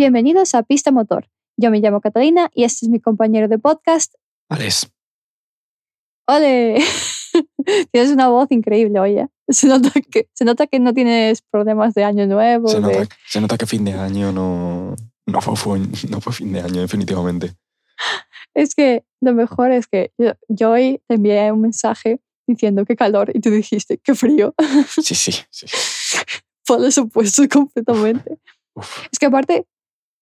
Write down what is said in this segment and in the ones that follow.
Bienvenidos a Pista Motor. Yo me llamo Catalina y este es mi compañero de podcast. Alex. ¡Ole! tienes una voz increíble, oye. Se nota, que, se nota que no tienes problemas de año nuevo. Se, de- nota, se nota que fin de año no, no, fue, no fue fin de año, definitivamente. Es que lo mejor es que yo, yo hoy te envié un mensaje diciendo qué calor y tú dijiste qué frío. Sí, sí, sí. Por los opuestos completamente. Uf, Es que aparte,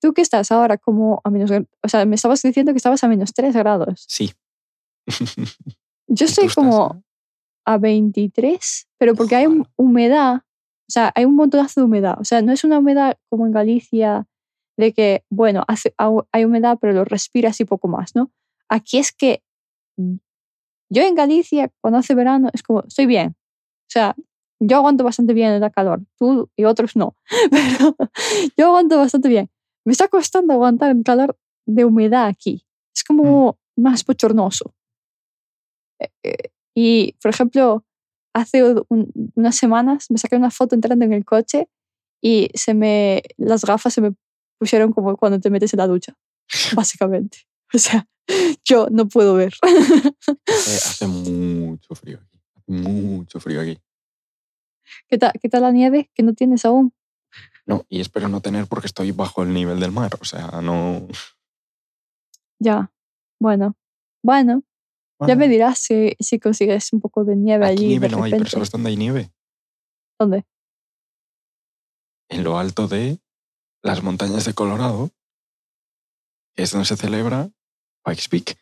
tú que estás ahora como a menos... O sea, me estabas diciendo que estabas a menos 3 grados. sí. Yo ¿Y tú estoy estás como a 23, pero porque hay humedad, o sea, hay un montonazo de humedad. O sea, no es una humedad como en Galicia de que, bueno, hace, hay humedad, pero lo respiras y poco más, ¿no? Aquí es que yo en Galicia, cuando hace verano, es como, estoy bien. O sea, yo aguanto bastante bien el calor, tú y otros no, pero yo aguanto bastante bien. Me está costando aguantar el calor de humedad aquí. Es como más bochornoso. Eh, eh, y, por ejemplo, hace un- unas semanas me saqué una foto entrando en el coche y se me, las gafas se me pusieron como cuando te metes en la ducha, básicamente. O sea, yo no puedo ver. hace, hace mucho frío aquí. Mucho frío aquí. ¿Qué tal, ¿Qué tal la nieve que no tienes aún? No, y espero no tener porque estoy bajo el nivel del mar. O sea, no. Ya, bueno, bueno, ya me dirás si, si consigues un poco de nieve Aquí allí. nieve de no hay, pero. ¿sabes dónde hay nieve? ¿Dónde? En lo alto de las montañas de Colorado, que es donde se celebra Pikes Peak.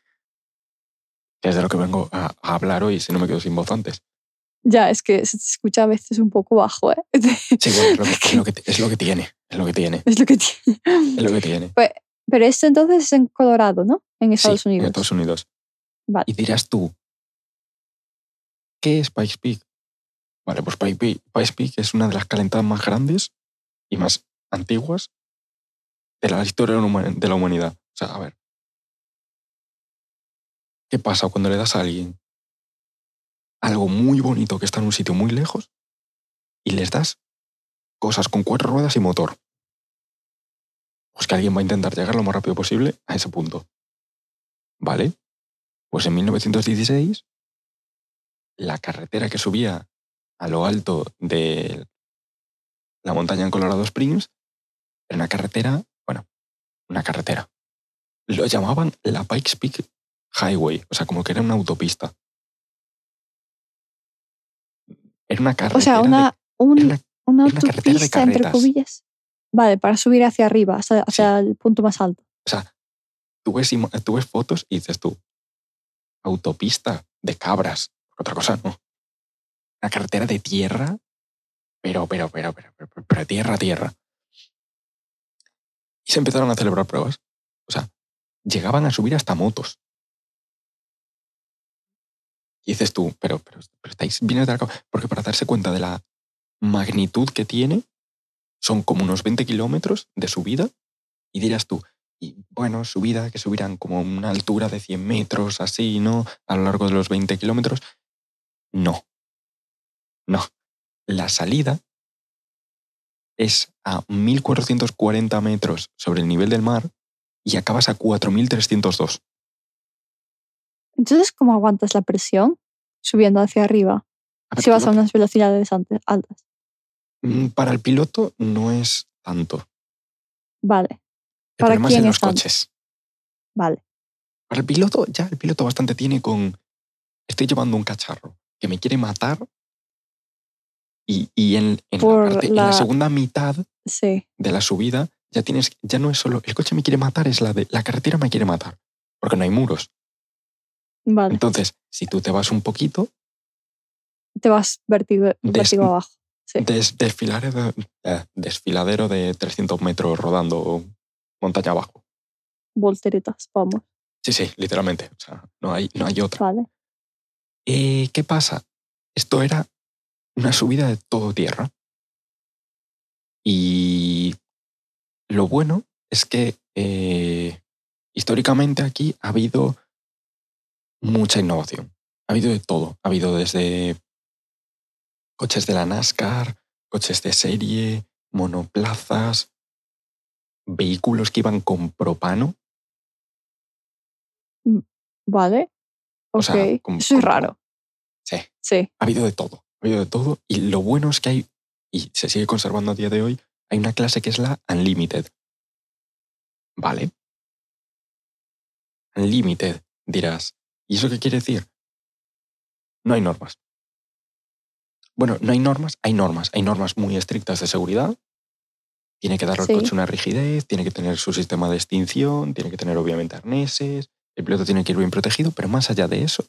Que es de lo que vengo a, a hablar hoy, si no me quedo sin voz antes. Ya, es que se te escucha a veces un poco bajo, ¿eh? Sí, bueno, es lo que, es lo tiene. Es lo que tiene. es lo que tiene. Es lo que tiene. Pero esto entonces es en Colorado, ¿no? En Estados sí, Unidos. En Estados Unidos. Vale. Y dirás tú, ¿qué es Pikes Peak? Vale, pues Pikes Peak, es una de las calentadas más grandes y más antiguas de la historia de la humanidad. O sea, a ver. ¿Qué pasa cuando le das a alguien algo muy bonito que está en un sitio muy lejos y les das cosas con cuatro ruedas y motor? Pues que alguien va a intentar llegar lo más rápido posible a ese punto. ¿Vale? Pues en 1916, la carretera que subía a lo alto de la montaña en Colorado Springs era una carretera, bueno, una carretera. Lo llamaban la Pikes Peak Highway, o sea, como que era una autopista. Era una carretera. O sea, de- una, un- autopista, entre comillas. Vale, para subir hacia arriba, hacia, hacia el punto más alto. O sea, tú ves, ima- tú ves fotos y dices tú, autopista de cabras, otra cosa no. Una carretera de tierra, pero, pero, pero, pero, pero, pero, pero tierra tierra. Y se empezaron a celebrar pruebas. O sea, llegaban a subir hasta motos. Y dices tú, pero, pero, estáis bien cabeza. Porque para darse cuenta de la magnitud que tiene, son como unos 20 kilómetros de subida. Y dirás tú, y bueno, subida, que subirán como una altura de 100 metros, así, ¿no? A lo largo de los 20 kilómetros. No. No. La salida es a 1440 metros sobre el nivel del mar y acabas a 4302. Entonces, ¿cómo aguantas la presión subiendo hacia arriba si vas a unas velocidades altas? mm, Para el piloto no es tanto. Vale, El ¿Para problema es quién en los tanto? coches. vale. Para el piloto, ya el piloto bastante tiene con. Estoy llevando un cacharro que me quiere matar. Y, y en, en la en segunda mitad Sí, de la subida, ya tienes. Ya no es solo. El coche me quiere matar, es la de. La carretera me quiere matar. Porque no hay muros. Vale. Entonces, si tú te vas un poquito, Te vas vértigo, abajo. Sí. des- desfiladero, eh, desfiladero de 300 metros rodando montaña abajo. Volteretas, vamos. Sí, sí, literalmente. O sea, no hay, no hay otra. Vale. Eh, ¿Qué pasa? Esto era una subida de todo tierra. Y lo bueno es que eh, históricamente aquí ha habido mucha innovación. Ha habido de todo. Ha habido desde coches de la NASCAR, coches de serie, monoplazas, vehículos que iban con propano. Vale. O sea, con- Eso es con- raro. Sí, Sí. ha habido de todo. Ha habido de todo. Y lo bueno es que hay, y se sigue conservando a día de hoy, hay una clase que es la Unlimited. ¿Vale? Unlimited, dirás. ¿Y eso qué quiere decir? No hay normas. Bueno, no hay normas, hay normas. Hay normas muy estrictas de seguridad. Tiene que dar al Sí. coche una rigidez, tiene que tener su sistema de extinción, tiene que tener obviamente arneses, el piloto tiene que ir bien protegido, pero más allá de eso,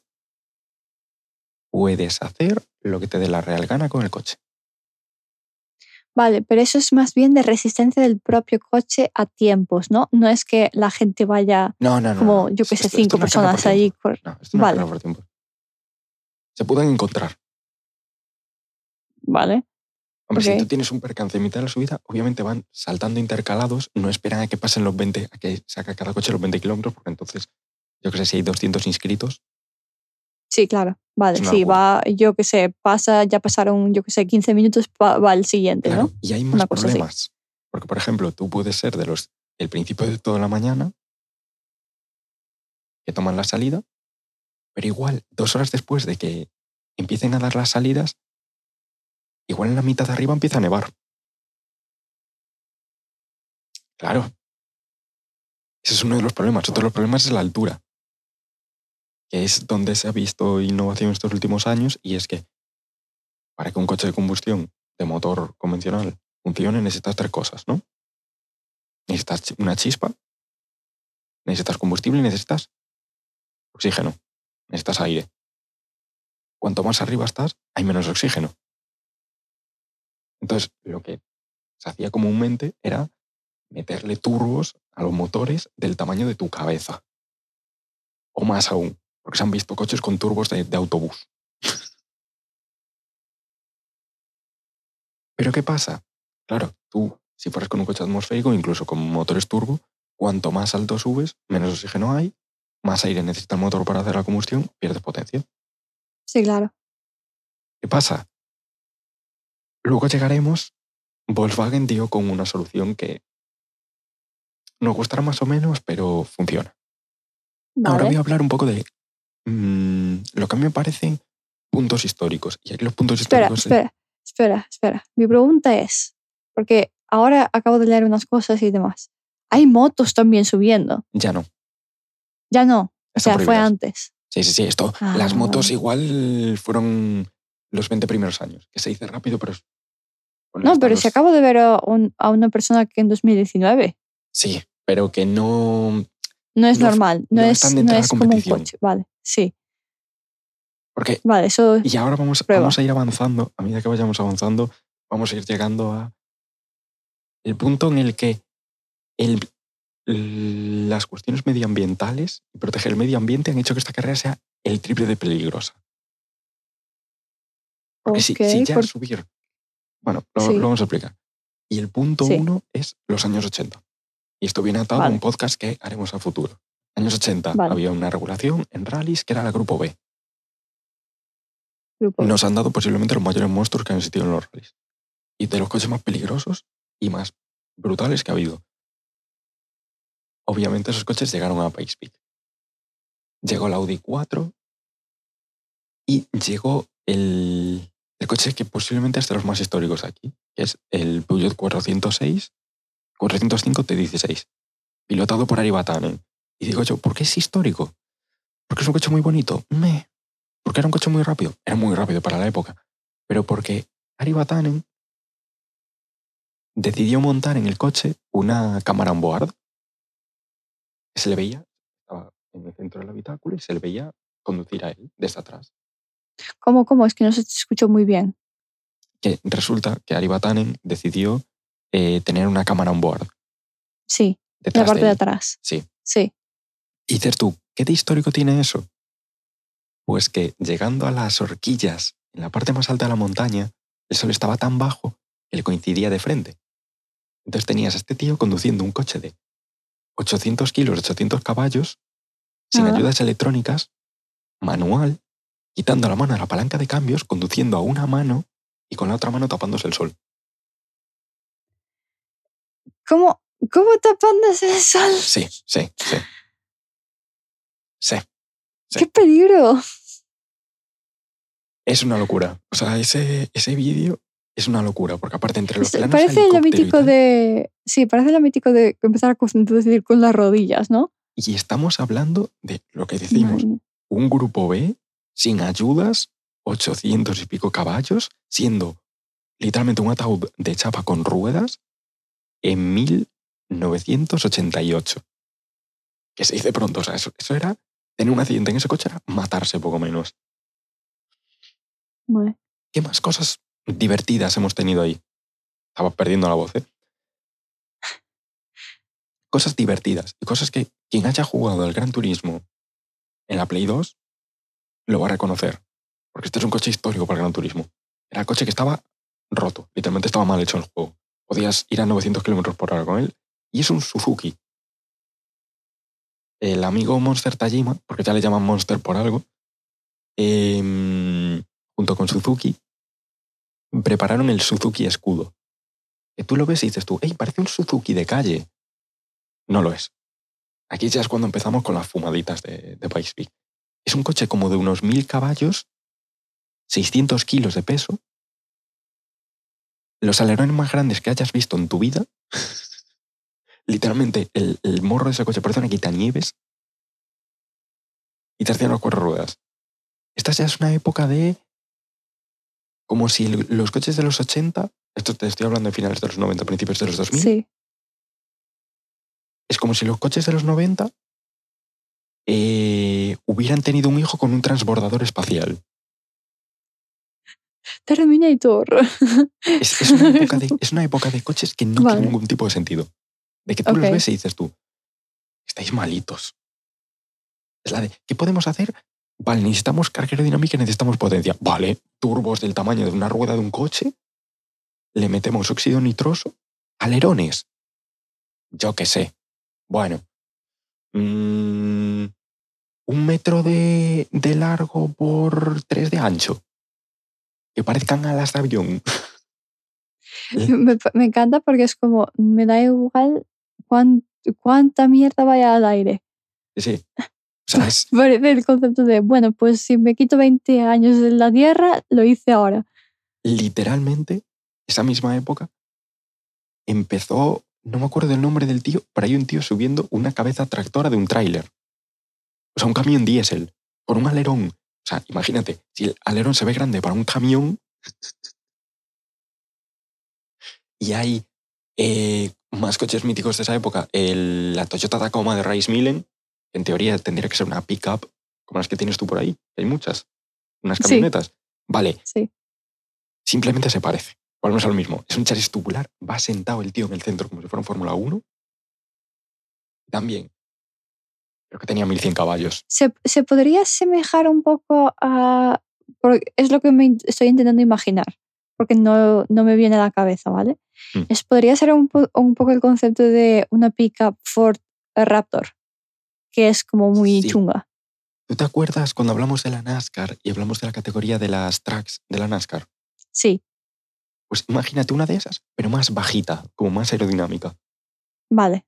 puedes hacer lo que te dé la real gana con el coche. Vale, pero eso es más bien de resistencia del propio coche a tiempos, ¿no? No es que la gente vaya No, no, no. como, yo que sé, Esto- cinco personas por tiempo. cor- No, esto Vale. por tiempo. Se pueden encontrar. Vale. Hombre, si tú tienes un percance en mitad de la subida, obviamente van saltando intercalados, no esperan a que pasen los 20, a que saca cada coche los 20 kilómetros, porque entonces, yo que sé, si hay 200 inscritos, Sí, claro. Vale, sí, va, yo que sé, pasa, ya pasaron, yo que sé, 15 minutos, va, va el siguiente, claro, ¿no? y hay más Una cosa así. problemas. Porque, por ejemplo, tú puedes ser de los el principio de toda la mañana que toman la salida, pero igual, dos horas después de que empiecen a dar las salidas, igual en la mitad de arriba empieza a nevar. Claro. Ese es uno de los problemas. Otro de los problemas es la altura, que es donde se ha visto innovación estos últimos años, y es que para que un coche de combustión de motor convencional funcione necesitas tres cosas, ¿no? Necesitas una chispa, necesitas combustible y necesitas oxígeno, necesitas aire. Cuanto más arriba estás, hay menos oxígeno. Entonces, lo que se hacía comúnmente era meterle turbos a los motores del tamaño de tu cabeza. O más aún, porque se han visto coches con turbos de, de autobús. Pero ¿qué pasa? Claro, tú, si fueras con un coche atmosférico, incluso con motores turbo, cuanto más alto subes, menos oxígeno hay, más aire necesita el motor para hacer la combustión, pierdes potencia. Sí, claro. ¿Qué pasa? Luego llegaremos, Volkswagen dio con una solución que nos gustará más o menos, pero funciona. Ahora voy a hablar un poco de mm, lo que a mí me parecen puntos históricos. Y aquí los puntos Espera, históricos... es- espera, espera, espera. Mi pregunta es, porque ahora acabo de leer unas cosas y demás. Hay motos también subiendo. Ya no. Ya no. O Están sea, fue antes. Sí, sí, sí. Esto, Ah, las motos igual fueron los 20 primeros años, que se dice rápido, pero... No, pero los- si acabo de ver a, un- a una persona que en 2019 Sí, pero que no... no es No- normal, no, no es, no es como un coche. Vale, sí. Porque Vale, eso Y ahora vamos, Prueba. vamos a ir avanzando, a medida que vayamos avanzando, vamos a ir llegando a el punto en el que el- las cuestiones medioambientales y proteger el medio ambiente han hecho que esta carrera sea el triple de peligrosa. Porque si- ya por- subir... Bueno, lo, Sí. lo vamos a explicar. Y el punto Sí. uno es los años 80. Y esto viene atado a Vale. un podcast que haremos a futuro. Años 80 Vale. había una regulación en rallies que era la Grupo B. grupo. nos han dado posiblemente los mayores monstruos que han existido en los rallies. Y de los coches más peligrosos y más brutales que ha habido. Obviamente esos coches llegaron a Pace Peak. Llegó el Audi 4 y llegó el, el coche que posiblemente es de los más históricos aquí, que es el Peugeot 406, 405 T16, pilotado por Ari Vatanen. Y digo yo, ¿por qué es histórico? Porque es un coche muy bonito. Me. Porque era un coche muy rápido. Era muy rápido para la época. Pero porque Ari Vatanen decidió montar en el coche una cámara on board. Que se le veía, estaba en el centro del habitáculo y se le veía conducir a él desde atrás. ¿Cómo, cómo? Es que no se te escuchó muy bien. Que resulta que Ari Vatanen decidió eh, tener una cámara on board Sí, en la parte de atrás. Sí. Sí. Y dices tú, ¿qué de histórico tiene eso? Pues que llegando a las horquillas, en la parte más alta de la montaña, el sol estaba tan bajo que le coincidía de frente. Entonces tenías a este tío conduciendo un coche de 800 kilos, 800 caballos, sin Ah. ayudas electrónicas, manual, quitando la mano a la palanca de cambios, conduciendo a una mano y con la otra mano tapándose el sol. ¿Cómo? ¿Cómo tapándose el sol? Sí, sí, sí. Sí. Sí. ¡Qué peligro! Es una locura. O sea, ese, ese vídeo es una locura, porque aparte entre los planos parece lo mítico de. Sí, parece lo mítico de empezar a conducir con las rodillas, ¿no? Y estamos hablando de lo que decimos, Madre un grupo B sin ayudas, 800 y pico caballos, siendo literalmente un ataúd de chapa con ruedas en 1988. Que se dice pronto, o sea, eso, eso era, tener un accidente en ese coche era matarse poco menos. ¿Qué más cosas divertidas hemos tenido ahí? Estaba perdiendo la voz, ¿eh? Cosas divertidas y cosas que quien haya jugado al Gran Turismo en la Play 2 lo va a reconocer. Porque este es un coche histórico para el Gran Turismo. Era el coche que estaba roto, literalmente estaba mal hecho el juego. Podías ir a 900 kilómetros por hora con él y es un Suzuki. El amigo Monster Tajima, porque ya le llaman Monster por algo, em, junto con Suzuki, prepararon el Suzuki Escudo. Que tú lo ves y dices tú, hey, parece un Suzuki de calle. No lo es. Aquí ya es cuando empezamos con las fumaditas de, de Bikespeed. Es un coche como de unos 1000 caballos, 600 kilos de peso, los alerones más grandes que hayas visto en tu vida. Literalmente, el, el morro de ese coche parece una quitanieves. Y tracción las cuatro ruedas. Esta ya es una época de. Como si los coches de los 80, esto te estoy hablando de finales de los 90, principios de los 2000, Sí. es como si los coches de los 90 eh, hubieran tenido un hijo con un transbordador espacial. Terminator. Es, es una, época de, es una época de coches que no Vale. tiene ningún tipo de sentido. De que tú los ves y dices tú, estáis malitos. Es la de, ¿qué podemos hacer? Vale, necesitamos carga aerodinámica y necesitamos potencia. Vale, turbos del tamaño de una rueda de un coche. Le metemos óxido nitroso. Alerones. Yo qué sé. Bueno. mm, un metro de, de largo por tres de ancho. Que parezcan alas de avión. me, me encanta porque es como, me da igual cuán- cuánta mierda vaya al aire. Sí. O sea, es, Parece el concepto de, bueno, pues si me quito 20 años de la Tierra, lo hice ahora. literalmente, esa misma época, empezó, no me acuerdo del nombre del tío, pero hay un tío subiendo una cabeza tractora de un tráiler. O sea, un camión diésel, con un alerón. O sea, imagínate, si el alerón se ve grande para un camión y hay eh, más coches míticos de esa época, el- la Toyota Tacoma de Rice Millen, en teoría tendría que ser una pickup como las que tienes tú por ahí, hay muchas, unas Sí. camionetas. Vale, Sí. simplemente se parece. Volvemos a lo mismo. Es un chasis tubular, va sentado el tío en el centro como si fuera un Fórmula 1. También. Creo que tenía 1100 caballos. Se, se podría asemejar un poco a... porque es lo que me estoy intentando imaginar, porque no, no me viene a la cabeza, ¿vale? Mm. Es, podría ser un, po- un poco el concepto de una pickup Ford Raptor, que es como muy Sí. chunga. ¿Tú te acuerdas cuando hablamos de la NASCAR y hablamos de la categoría de las tracks de la NASCAR? Sí, Pues imagínate una de esas, pero más bajita, como más aerodinámica. vale.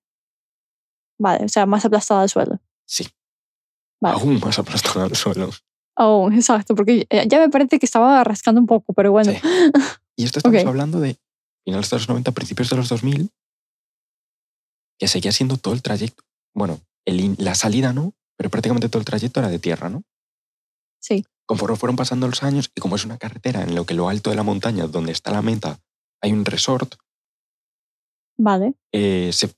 Vale, o sea, más aplastada al suelo. Sí. Vale. Aún más aplastada al suelo. Oh, exacto, porque ya me parece que estaba rascando un poco, pero bueno. Sí. Y esto estamos Ok. hablando de finales de los 90, principios de los 2000, que seguía siendo todo el trayecto. Bueno, el la salida no, pero prácticamente todo el trayecto era de tierra, ¿no? Sí, Conforme fueron pasando los años y como es una carretera en lo que lo alto de la montaña, donde está la meta, hay un resort, vale. eh, se-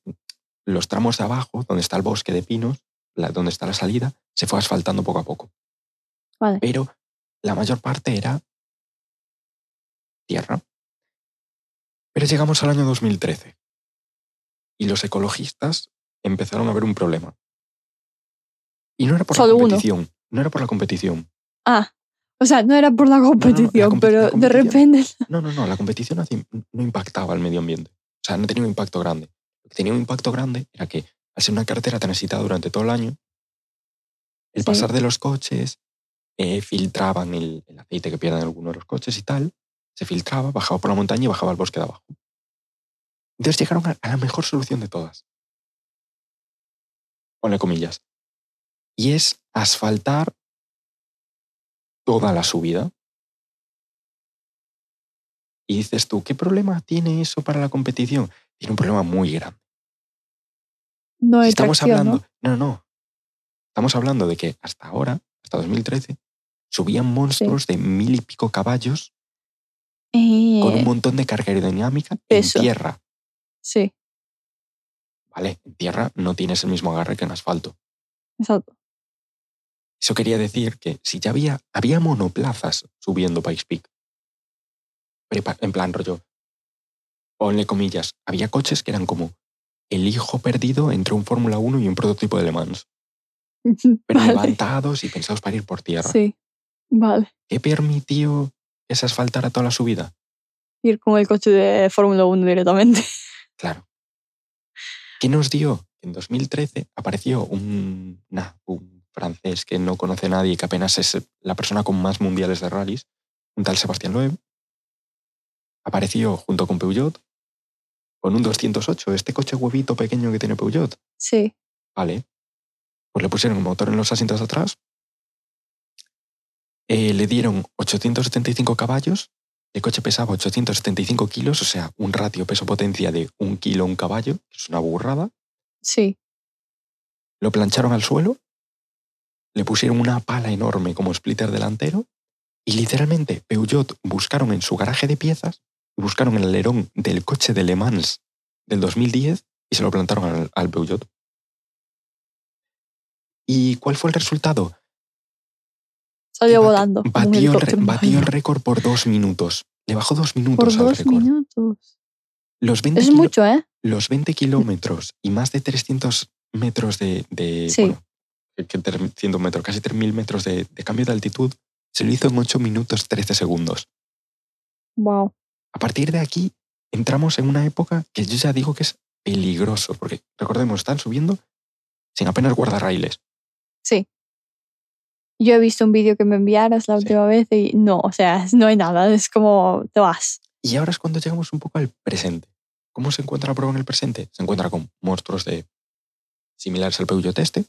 los tramos de abajo, donde está el bosque de pinos, la- donde está la salida, se fue asfaltando poco a poco. Vale. Pero la mayor parte era tierra. Pero llegamos al año 2013 y los ecologistas empezaron a ver un problema. Y no era por Solo la uno. competición, no era por la competición. Ah, o sea, no era por la competición, compe- pero la de repente... No, no, no, la competición no impactaba al medio ambiente. O sea, no tenía un impacto grande. Lo que tenía un impacto grande era que, al ser una carretera transitada durante todo el año, el Sí. pasar de los coches, eh, filtraban el, el aceite que pierden algunos de los coches y tal, se filtraba, bajaba por la montaña y bajaba al bosque de abajo. Entonces llegaron a, a la mejor solución de todas. Ponle comillas. Y es asfaltar toda la subida. Y dices tú, ¿qué problema tiene eso para la competición? Tiene un problema muy grande. No hay Estamos tracción, hablando, no, no. Estamos hablando de que hasta ahora, hasta 2013, subían monstruos de mil y pico caballos ¿no? con Eh, un montón de carga aerodinámica peso. en tierra. Sí, Vale, en tierra no tienes el mismo agarre que en asfalto. exacto. Eso quería decir que si ya había, había monoplazas subiendo Pikes Peak, en plan rollo, ponle comillas, había coches que eran como el hijo perdido entre un Fórmula 1 y un prototipo de Le Mans, pero vale. levantados y pensados para ir por tierra. Sí, vale. ¿Qué permitió que se asfaltara toda la subida? Ir con el coche de Fórmula 1 directamente. Claro. ¿Qué nos dio? En 2013 apareció un, nah, un francés que no conoce a nadie, que apenas es la persona con más mundiales de rallies, un tal Sebastián Loeb. Apareció junto con Peugeot con un 208, este coche huevito pequeño que tiene Peugeot. Sí, Vale. Pues le pusieron un motor en los asientos de atrás. Eh, le dieron 875 caballos. El coche pesaba 875 kilos, o sea, un ratio peso-potencia de un kilo un caballo, que es una burrada. sí. Lo plancharon al suelo, le pusieron una pala enorme como splitter delantero y literalmente Peugeot buscaron en su garaje de piezas, buscaron el alerón del coche de Le Mans del 2010 y se lo plantaron al, al Peugeot. ¿Y cuál fue el resultado? Salió volando. Batió, el, batió récord por dos minutos. Le bajó dos Por minutos al dos récord. minutos. Los 20, Es kilo- mucho, ¿eh? los 20 kilómetros y más de 300 metros de... de Sí. bueno, que- que 300 metros, casi 3.000 metros de, de cambio de altitud, se lo hizo en 8 minutos 13 segundos. Wow. A partir de aquí entramos en una época que yo ya digo que es peligroso, porque recordemos, están subiendo sin apenas guardarrailes. Sí. Yo he visto un vídeo que me enviaras la Sí. última vez y no, o sea, no hay nada. Es como te vas. Y ahora es cuando llegamos un poco al presente. ¿Cómo se encuentra la prueba en el presente? Se encuentra con monstruos de similares al Peugeot este,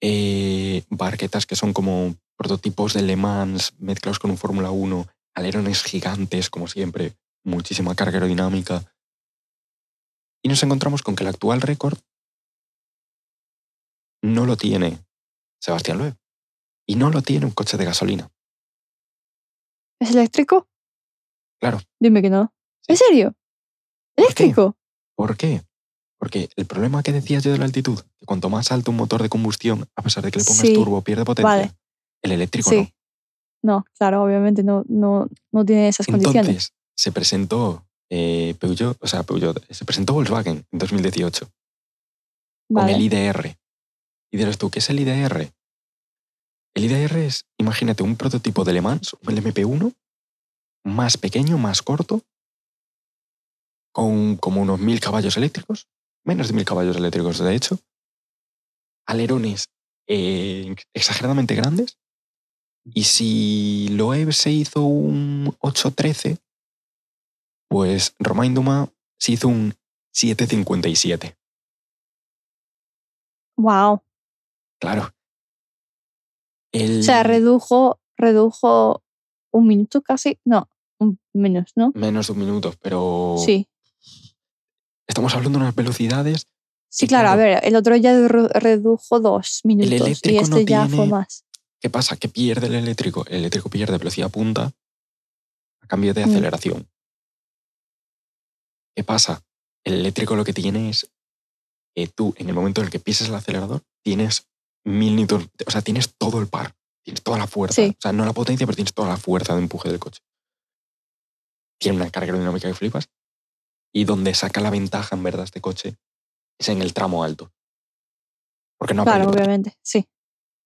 eh, barquetas que son como prototipos de Le Mans mezclados con un Fórmula 1, alerones gigantes, como siempre, muchísima carga aerodinámica. Y nos encontramos con que el actual récord no lo tiene Sebastián Loeb. Y no lo tiene un coche de gasolina. ¿Es eléctrico? Claro. Dime que no. Sí. ¿En serio? ¿Por qué? ¿Eléctrico? ¿Por qué? Porque el problema que decía yo de la altitud, que cuanto más alto un motor de combustión, a pesar de que le pongas Sí. turbo, pierde potencia, Vale. el eléctrico Sí. No, claro, obviamente no, no, no tiene esas no. condiciones. Entonces, se presentó eh, Peugeot, o sea, Peugeot, se presentó Volkswagen en 2018 con Vale. el IDR. Y dirás tú, ¿qué es el IDR? El IDR es, imagínate, un prototipo de Le Mans, un LMP1, más pequeño, más corto, con como unos mil caballos eléctricos, menos de mil caballos eléctricos de hecho, alerones eh, exageradamente grandes, y si Loeb se hizo un 813, pues Romain Dumas se hizo un 757. Wow. Claro. El, O sea, redujo, redujo un minuto casi. No, un menos, ¿no? menos de un minuto, pero Sí. estamos hablando de unas velocidades. Sí, Y claro, a ver, el otro ya re- redujo dos minutos y eléctrico no este ya fue tiene- más. ¿Qué pasa? Que pierde el eléctrico. El eléctrico pierde velocidad punta a cambio de Mm. aceleración. ¿Qué pasa? El eléctrico lo que tiene es que tú, en el momento en el que pises el acelerador, tienes mil newtons, o sea, tienes todo el par, tienes toda la fuerza. Sí. O sea, no la potencia, pero tienes toda la fuerza de empuje del coche. Tiene una carga aerodinámica que flipas. Y donde saca la ventaja, en verdad, este coche es en el tramo alto. Porque no Claro, obviamente, sí.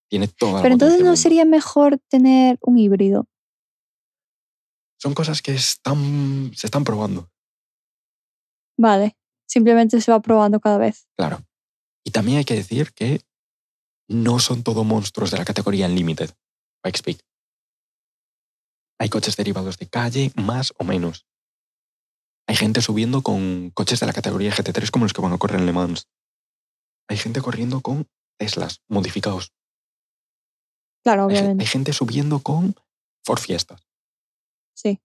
Tiene toda la Pero entonces no sería mejor tener un híbrido. Son cosas que están, se están probando, Vale. Simplemente se va probando cada vez. claro. Y también hay que decir que no son todo monstruos de la categoría Unlimited, Pikes Peak. Hay coches derivados de calle, más o menos. Hay gente subiendo con coches de la categoría GT3 como los que van a correr en Le Mans. Hay gente corriendo con Teslas modificados. Claro, obviamente. hay gente subiendo con Ford Fiestas. Sí.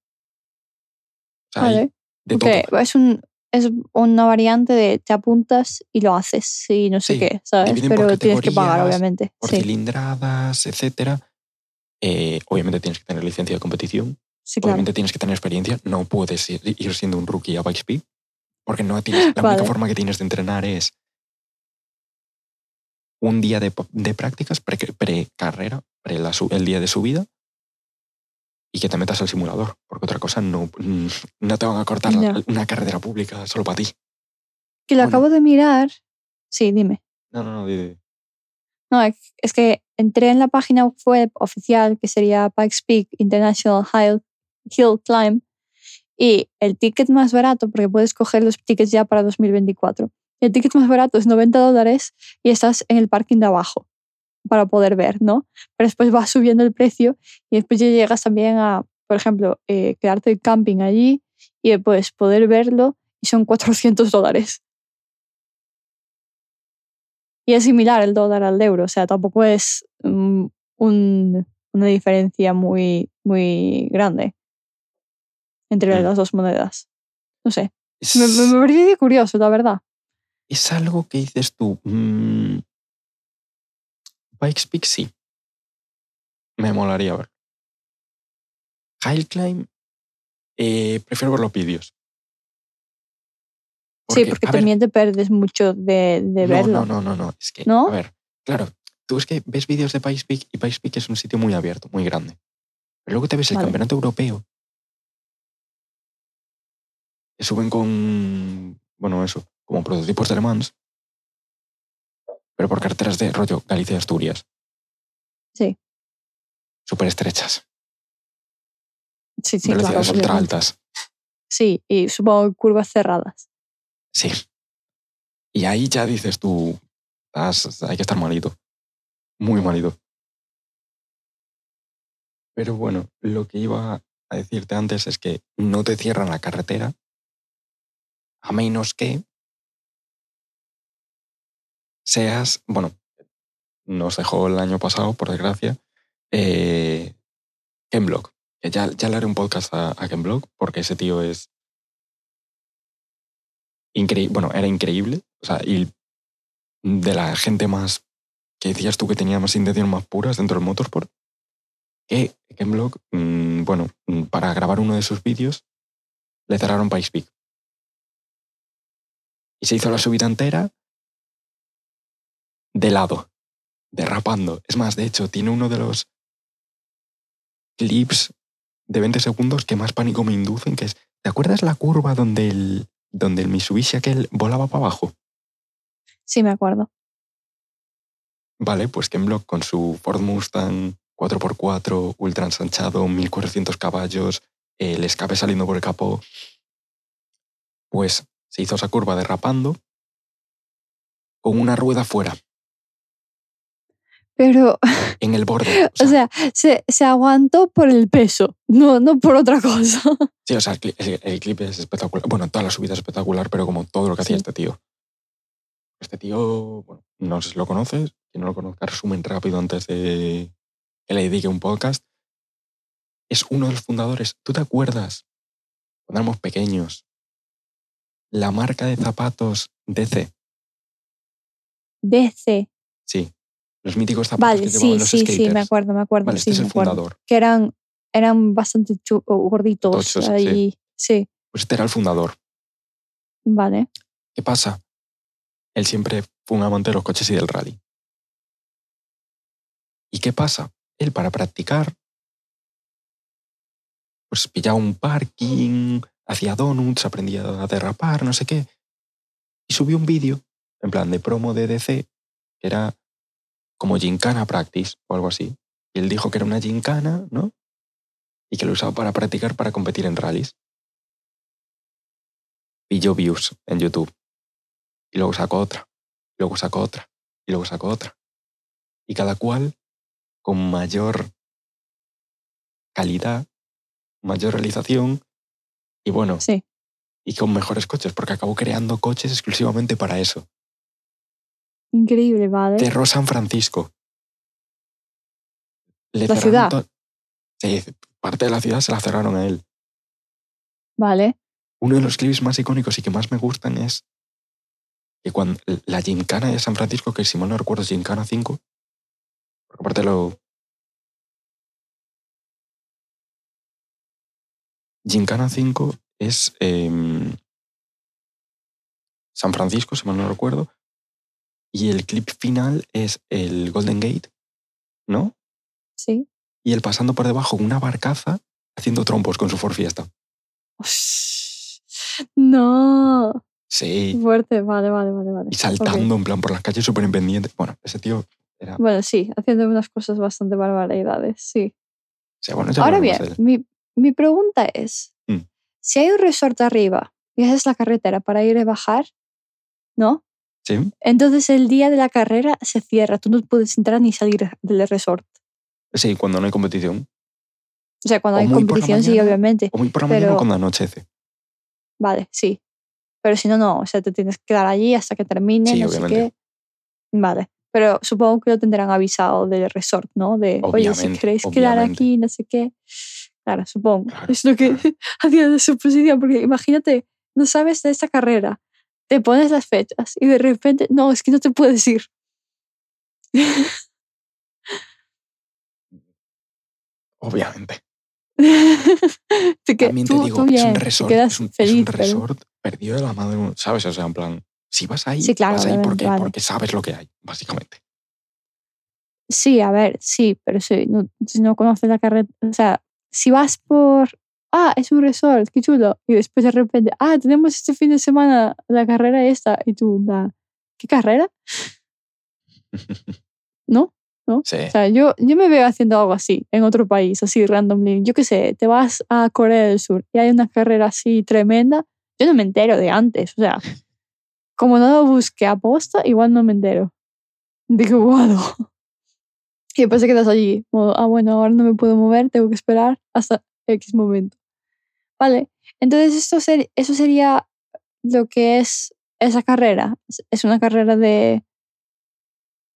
O sea, Vale. de todo. es, un, es una variante de te apuntas y lo haces y no sé Sí, qué, ¿sabes? Pero tienes que pagar, obviamente. Por Sí, cilindradas, etcétera. Eh, obviamente tienes que tener licencia de competición. sí, claro. Obviamente tienes que tener experiencia. No puedes ir, ir siendo un rookie a Bike Speed. Porque no tienes, la Vale. única forma que tienes de entrenar es un día de, de prácticas pre- pre-carrera, pre su- el día de subida, y que te metas al simulador. Porque otra cosa no, mm, no te van a cortar una carretera pública solo para ti. Que lo bueno. acabo de mirar. Sí, dime. No, no, no. di- di. No, es es que entré en la página web oficial que sería Pikes Peak International Hill, Hill Climb y el ticket más barato, porque puedes coger los tickets ya para 2024, el ticket más barato es 90 dólares y estás en el parking de abajo para poder ver, ¿no? Pero después va subiendo el precio y después ya llegas también a, por ejemplo, eh, quedarte de camping allí y después poder verlo y son 400 dólares. Y es similar el dólar al euro, o sea, tampoco es mm, un- una diferencia muy, muy grande entre Mm. las dos monedas. No sé, Es, me, me, me pareció curioso, la verdad. es algo que dices tú. mm, Bike Speak sí. Me molaría ver. Hill Climb, eh, prefiero ver los vídeos. sí, porque ver, también te perdes mucho de, de no, verlo. No, no, no, no. Es que, ¿No? a ver, claro, tú es que ves vídeos de Bike Speak y Bike Speak es un sitio muy abierto, muy grande. Pero luego te ves el Vale. campeonato europeo. Que suben con, bueno, eso, como prototipos de Le Mans. Pero por carreteras de rollo Galicia y Asturias. Sí. Súper estrechas. Sí, sí, claro. velocidades ultra obviamente. altas. Sí, y supongo curvas cerradas. Sí. Y ahí ya dices tú, "Estás- hay que estar malito. Muy malito. Pero bueno, lo que iba a decirte antes es que no te cierran la carretera a menos que seas, bueno, nos dejó el año pasado, por desgracia, eh, Ken Block. Ya, ya le haré un podcast a, a Ken Block porque ese tío es increíble, bueno, era increíble, o sea, y de la gente más que decías tú que tenía más intenciones más puras dentro del motorsport, que Ken Block, mm, bueno, mm, para grabar uno de sus vídeos, le cerraron Pikes Peak. Y se hizo la subida entera de lado, derrapando. Es más, de hecho, tiene uno de los clips de 20 segundos que más pánico me inducen, que es, ¿te acuerdas la curva donde el, donde el Mitsubishi aquel volaba para abajo? Sí, me acuerdo. Vale, pues Ken Block con su Ford Mustang 4x4 ultra ensanchado, 1400 caballos, el escape saliendo por el capó, pues se hizo esa curva derrapando con una rueda fuera, Pero, en el borde. o sea, se, se aguantó por el peso, no, no por otra cosa. Sí, o sea, el, cli- el- el clip es espectacular. Bueno, toda la subida es espectacular, pero como todo lo que hacía Sí. este tío. Este tío, bueno, no sé si lo conoces, quien no lo conozca, resumen rápido antes de que le dedique un podcast. Es uno de los fundadores. ¿Tú te acuerdas, cuando éramos pequeños, la marca de zapatos DC? DC. Sí, los míticos zapatos Vale, que sí, llevaban los sí, skaters. sí, me acuerdo, me acuerdo. Vale, este sí, es el fundador. Que eran, eran bastante gorditos Tochos, sí. ahí. Sí. Pues este era el fundador. vale. ¿Qué pasa? Él siempre fue un amante de los coches y del rally. ¿Y qué pasa? Él para practicar, pues pillaba un parking, hacía donuts, aprendía a derrapar, no sé qué. Y subió un vídeo, en plan de promo de DC, que era como Gincana Practice o algo así. Y él dijo que era una gincana, ¿no? Y que lo usaba para practicar para competir en rallies. Pilló views en YouTube. Y luego sacó otra. Y luego sacó otra. Y luego sacó otra. Y cada cual con mayor calidad, mayor realización. Y bueno, Sí. y con mejores coches, porque acabó creando coches exclusivamente para eso. Increíble, ¿vale? Cerró San Francisco. Le La cerraron ciudad. Sí, parte de la ciudad se la cerraron a él. Vale. Uno de los clips más icónicos y que más me gustan es que cuando la Gincana de San Francisco, que si mal no recuerdo es Gincana 5, porque aparte lo... Gincana 5 es em, San Francisco, si mal no recuerdo, y el clip final es el Golden Gate, ¿no? Sí. Y él pasando por debajo de una barcaza haciendo trompos con su Ford Fiesta. No. Sí. Fuerte, vale, vale, vale, vale. Y saltando en plan por las calles súper independiente. Bueno, ese tío era... Bueno, sí, haciendo unas cosas bastante barbaridades, sí. sea, bueno, ya Ahora bien, mi, mi pregunta es, Mm. si hay un resort arriba y esa es la carretera para ir y bajar, ¿no? Sí, Entonces el día de la carrera se cierra, tú no puedes entrar ni salir del resort. sí, cuando no hay competición. O sea, cuando O hay competición, sí, mañana, obviamente. O muy por la mañana Pero- cuando anochece. Vale, sí. Pero si no, no. O sea, te tienes que quedar allí hasta que termine, Sí, no sé obviamente. qué. Vale. Pero supongo que lo tendrán avisado del resort, ¿no? De, oye, si Obviamente, queréis quedar obviamente. aquí, no sé qué. Claro, supongo. Claro, es lo que claro. hacía de suposición, porque imagínate, no sabes de esta carrera, te pones las fechas y de repente, no, es que no te puedes ir. Obviamente. Te que- También tú, te digo, tú es un te resort, quedas es un, es un pero- resort perdido de la madre, ¿sabes? O sea, en plan, si vas ahí, Sí, claro, vas ahí porque, vale. porque sabes lo que hay, básicamente. Sí, a ver, sí, pero sí, no, si no conoces la carrera, o sea, si vas por, ah, es un resort, qué chulo, y después de repente, ah, tenemos este fin de semana la carrera esta, y tú, la, ¿qué carrera? ¿No? Sí, O sea, yo, yo me veo haciendo algo así en otro país, así randomly. Yo qué sé, te vas a Corea del Sur y hay una carrera así tremenda, yo no me entero de antes, o sea, como no lo busqué a posta, igual no me entero. Digo, bueno. Y después te quedas allí, como, ah, bueno, ahora no me puedo mover, tengo que esperar hasta X momento. Vale, entonces esto ser- eso sería lo que es esa carrera. Es- una carrera de,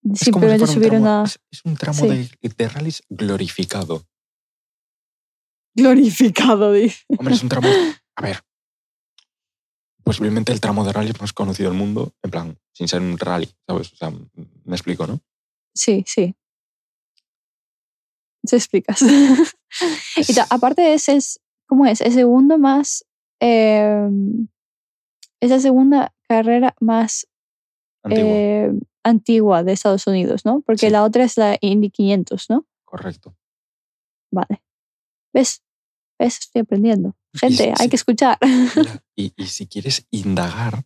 es si simplemente un subir tramo, una es, un tramo Sí. de, de rallies glorificado. glorificado, dice. Hombre, es un tramo. A ver. Posiblemente el tramo de rallies más conocido del mundo, en plan, sin ser un rally, ¿sabes? O sea, me explico, ¿no? Sí, sí. Se explicas. y aparte es, es, ¿cómo es? El segundo más, eh, es la segunda carrera más Antiguo, eh, antigua de Estados Unidos, ¿no? Porque Sí. la otra es la Indy 500, ¿no? correcto. Vale. ¿ Ves? ¿Ves? Estoy aprendiendo. Gente, hay que escuchar. Y, y si quieres indagar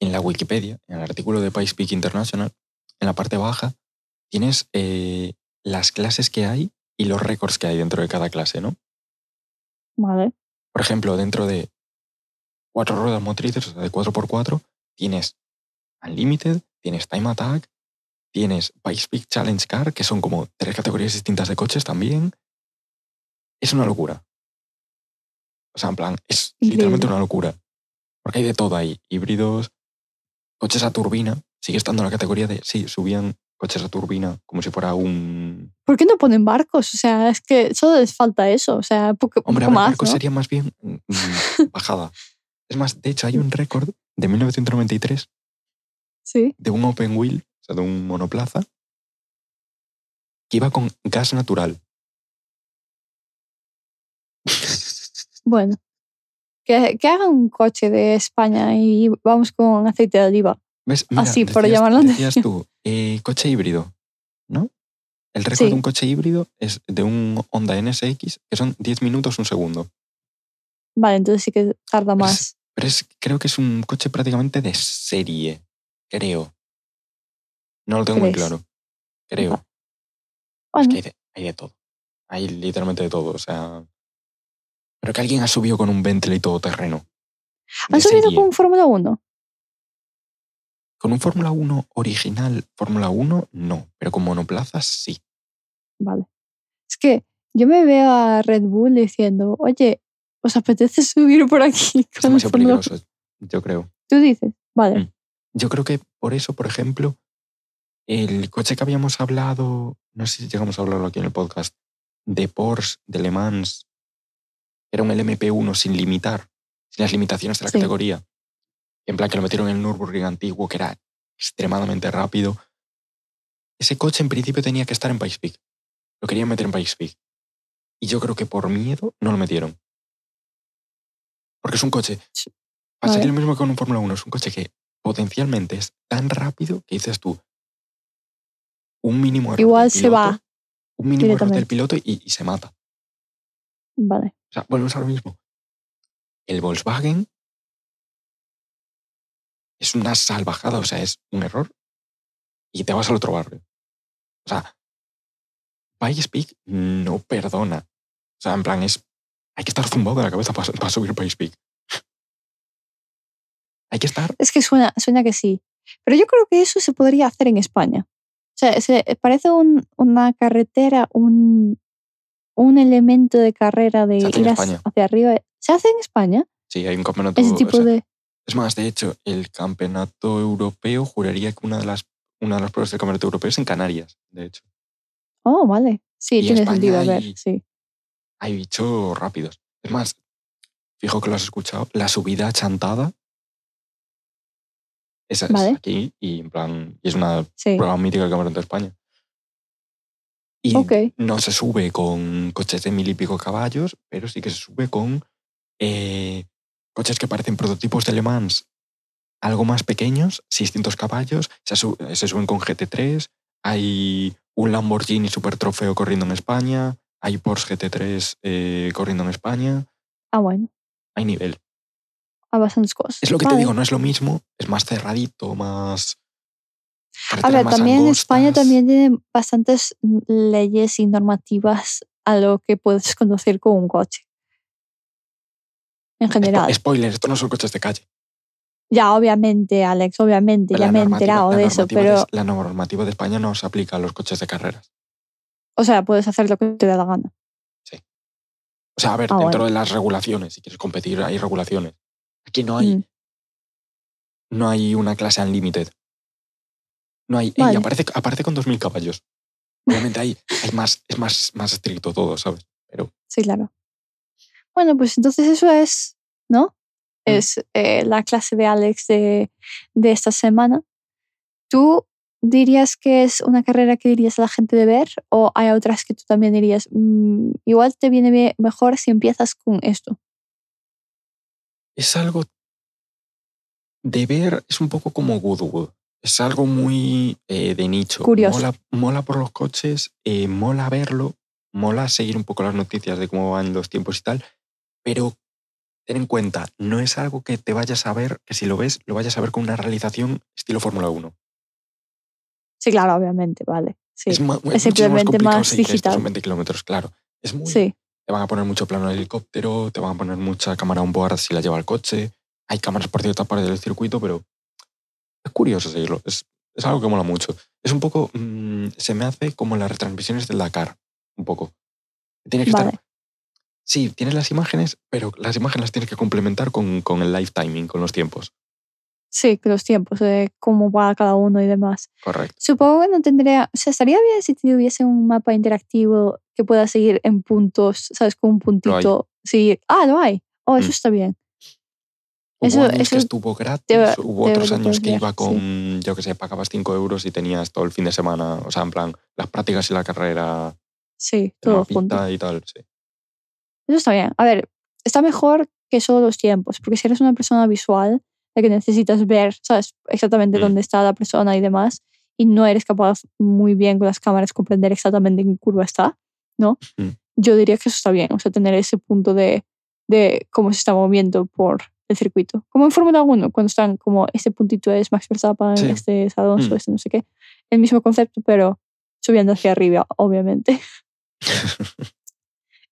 en la Wikipedia, en el artículo de Pace Peak International, en la parte baja, tienes eh, las clases que hay y los récords que hay dentro de cada clase, ¿no? Vale. Por ejemplo, dentro de cuatro ruedas motrices, o sea, de 4x4, tienes Unlimited, tienes Time Attack, tienes Pace Peak Challenge Car, que son como tres categorías distintas de coches también. Es una locura. O sea, en plan, es literalmente una locura. Porque hay de todo ahí. Híbridos, coches a turbina. Sigue estando en la categoría de, sí, subían coches a turbina como si fuera un... ¿Por qué no ponen barcos? O sea, es que solo les falta eso. O sea, poco, Hombre, a poco ver, más, barco ¿no? sería más bien bajada. Es más, de hecho, hay un récord de 1993 Sí. de un open wheel, o sea, de un monoplaza, que iba con gas natural. Bueno, que, que hagan un coche de España y vamos con aceite de oliva. ¿Ves? Mira, Así, por llamarlo Decías tú, eh, coche híbrido, ¿no? El récord Sí. de un coche híbrido es de un Honda NSX, que son 10 minutos, un segundo. Vale, entonces sí que tarda Pero es- más. Pero es, creo que es un coche prácticamente de serie, creo. No lo tengo muy claro. Creo. Es que hay de, hay de todo. Hay literalmente de todo. O sea. Pero que alguien ha subido con un Bentley todoterreno. ¿han subido serie. con Fórmula 1? Con un Fórmula 1 original, Fórmula 1 no. Pero con monoplazas sí. Vale. Es que yo me veo a Red Bull diciendo, oye, ¿Os apetece subir por aquí? Es con el demasiado peligroso, yo creo. Tú dices, vale. Mm. Yo creo que por eso, por ejemplo, el coche que habíamos hablado, no sé si llegamos a hablarlo aquí en el podcast, de Porsche, de Le Mans, era un LMP1 sin limitar, sin las limitaciones de la Sí. categoría. En plan que lo metieron en el Nürburgring antiguo, que era extremadamente rápido. Ese coche en principio tenía que estar en Pikes Peak. Lo querían meter en Pikes Peak. Y yo creo que por miedo no lo metieron. Porque es un coche. Sí. Va a ser Vale. lo mismo que con un Fórmula 1. Es un coche que potencialmente es tan rápido que dices tú. Un mínimo error Igual del se piloto, va Un mínimo error del piloto y, y se mata. Vale. O sea, volvemos a lo mismo. El Volkswagen es una salvajada, o sea, es un error y te vas al otro barrio. O sea, Pikes Peak no perdona. O sea, en plan, es. Hay que estar zumbado de la cabeza para, para subir Pikes Peak. hay que estar. Es que suena, suena que sí. Pero yo creo que eso se podría hacer en España. O sea, se, parece un- una carretera, un, un elemento de carrera de ir hacia, arriba. ¿Se hace en España? Sí, hay un campeonato. Ese o tipo sea, de... Es más, de hecho, el campeonato europeo juraría que una de las, una de las pruebas del campeonato europeo es en Canarias, de hecho. Oh, vale. Sí, Y tiene España sentido. A ver, hay- sí. Hay bichos rápidos. Es más, fijo que lo has escuchado, la subida chantada. Esa Vale. es aquí y en plan. Y es una Sí. prueba mítica del campeonato de España. Y no se sube con coches de mil y pico caballos, pero sí que se sube con eh, coches que parecen prototipos de Le Mans, algo más pequeños, 600 caballos, se, su- se suben con GT3, hay un Lamborghini Super Trofeo corriendo en España, hay Porsche GT3 eh, corriendo en España, Ah, bueno. hay nivel. Hay bastantes cosas. Es lo que te digo, no es lo mismo, es más cerradito, más... A ver, más también España angostas. también tiene bastantes leyes y normativas a lo que puedes conducir con un coche. En Spo- general. Spoiler, esto no son coches de calle. Ya, obviamente, Alex, obviamente, ya me he enterado de eso, pero, de- la normativa de España no se aplica a los coches de carreras. o sea, puedes hacer lo que te dé la gana. O sea, a ver, Ah, dentro bueno. de las regulaciones, si quieres competir, hay regulaciones. Aquí no hay, Mm, no hay una clase unlimited. No hay. Vale. Y aparece, aparece con 2.000 caballos. Obviamente hay, hay más, es más, más estricto todo, ¿sabes? Pero sí, claro. Bueno, pues entonces eso es, ¿no? Mm. Es eh, la clase de Alex de, de esta semana. ¿Tú dirías que es una carrera que dirías a la gente de ver o hay otras que tú también dirías, "Mm, igual te viene bien- mejor si empiezas con esto? es algo de ver, es un poco como Goodwood. Es algo muy eh, de nicho. Curioso. Mola, mola por los coches, eh, mola verlo, mola seguir un poco las noticias de cómo van los tiempos y tal, pero ten en cuenta, no es algo que te vayas a ver, que si lo ves, lo vayas a ver con una realización estilo Fórmula 1. Sí, claro, obviamente, vale. Sí, Es, es simplemente más esto, digital. son 20 kilómetros, claro. Es muy, sí, Te van a poner mucho plano de helicóptero, te van a poner mucha cámara on board si la lleva el coche. Hay cámaras por ciertas partes del circuito, pero es curioso seguirlo. Es, es algo que mola mucho. Es un poco. mm, se me hace como las retransmisiones del Dakar. Un poco. Tienes que vale. estar. Sí, tienes las imágenes, pero las imágenes las tienes que complementar con, con el live timing, con los tiempos. Sí, que los tiempos, de cómo va cada uno y demás. Correcto. Supongo que no tendría, o sea, estaría bien si tuviese un mapa interactivo que pueda seguir en puntos, ¿sabes? Con un puntito. Sí, ah, lo hay. Oh, eso Mm. está bien. Hubo Eso- años que eso estuvo gratis, debe- hubo otros años que iba sí. con, yo que sé, pagabas 5 euros y tenías todo el fin de semana, o sea, en plan, las prácticas y la carrera Sí, todo junto. y tal, sí. Eso está bien. A ver, está mejor que solo los tiempos, porque si eres una persona visual, de que necesitas ver, ¿sabes? Exactamente Mm. dónde está la persona y demás, y no eres capaz muy bien con las cámaras comprender exactamente en qué curva está, ¿no? Mm. Yo diría que eso está bien, o sea, tener ese punto de, de cómo se está moviendo por el circuito. Como en Fórmula 1, cuando están como este puntito es Max Verstappen, Sí. este es Alonso, Mm. este no sé qué. El mismo concepto, pero subiendo hacia arriba, obviamente.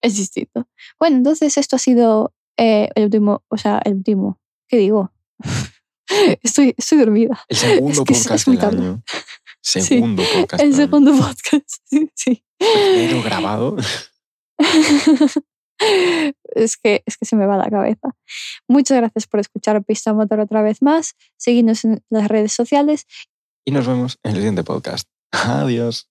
es distinto. Bueno, entonces esto ha sido eh, el último, o sea, el último, ¿qué digo? estoy, estoy dormida. El segundo que es- podcast es muy del año. Segundo podcast. El año. segundo podcast, sí. sí. Primero grabado. es, que, es que se me va la cabeza. Muchas gracias por escuchar Pista Motor otra vez más. Seguidnos en las redes sociales. Y nos vemos en el siguiente podcast. Adiós.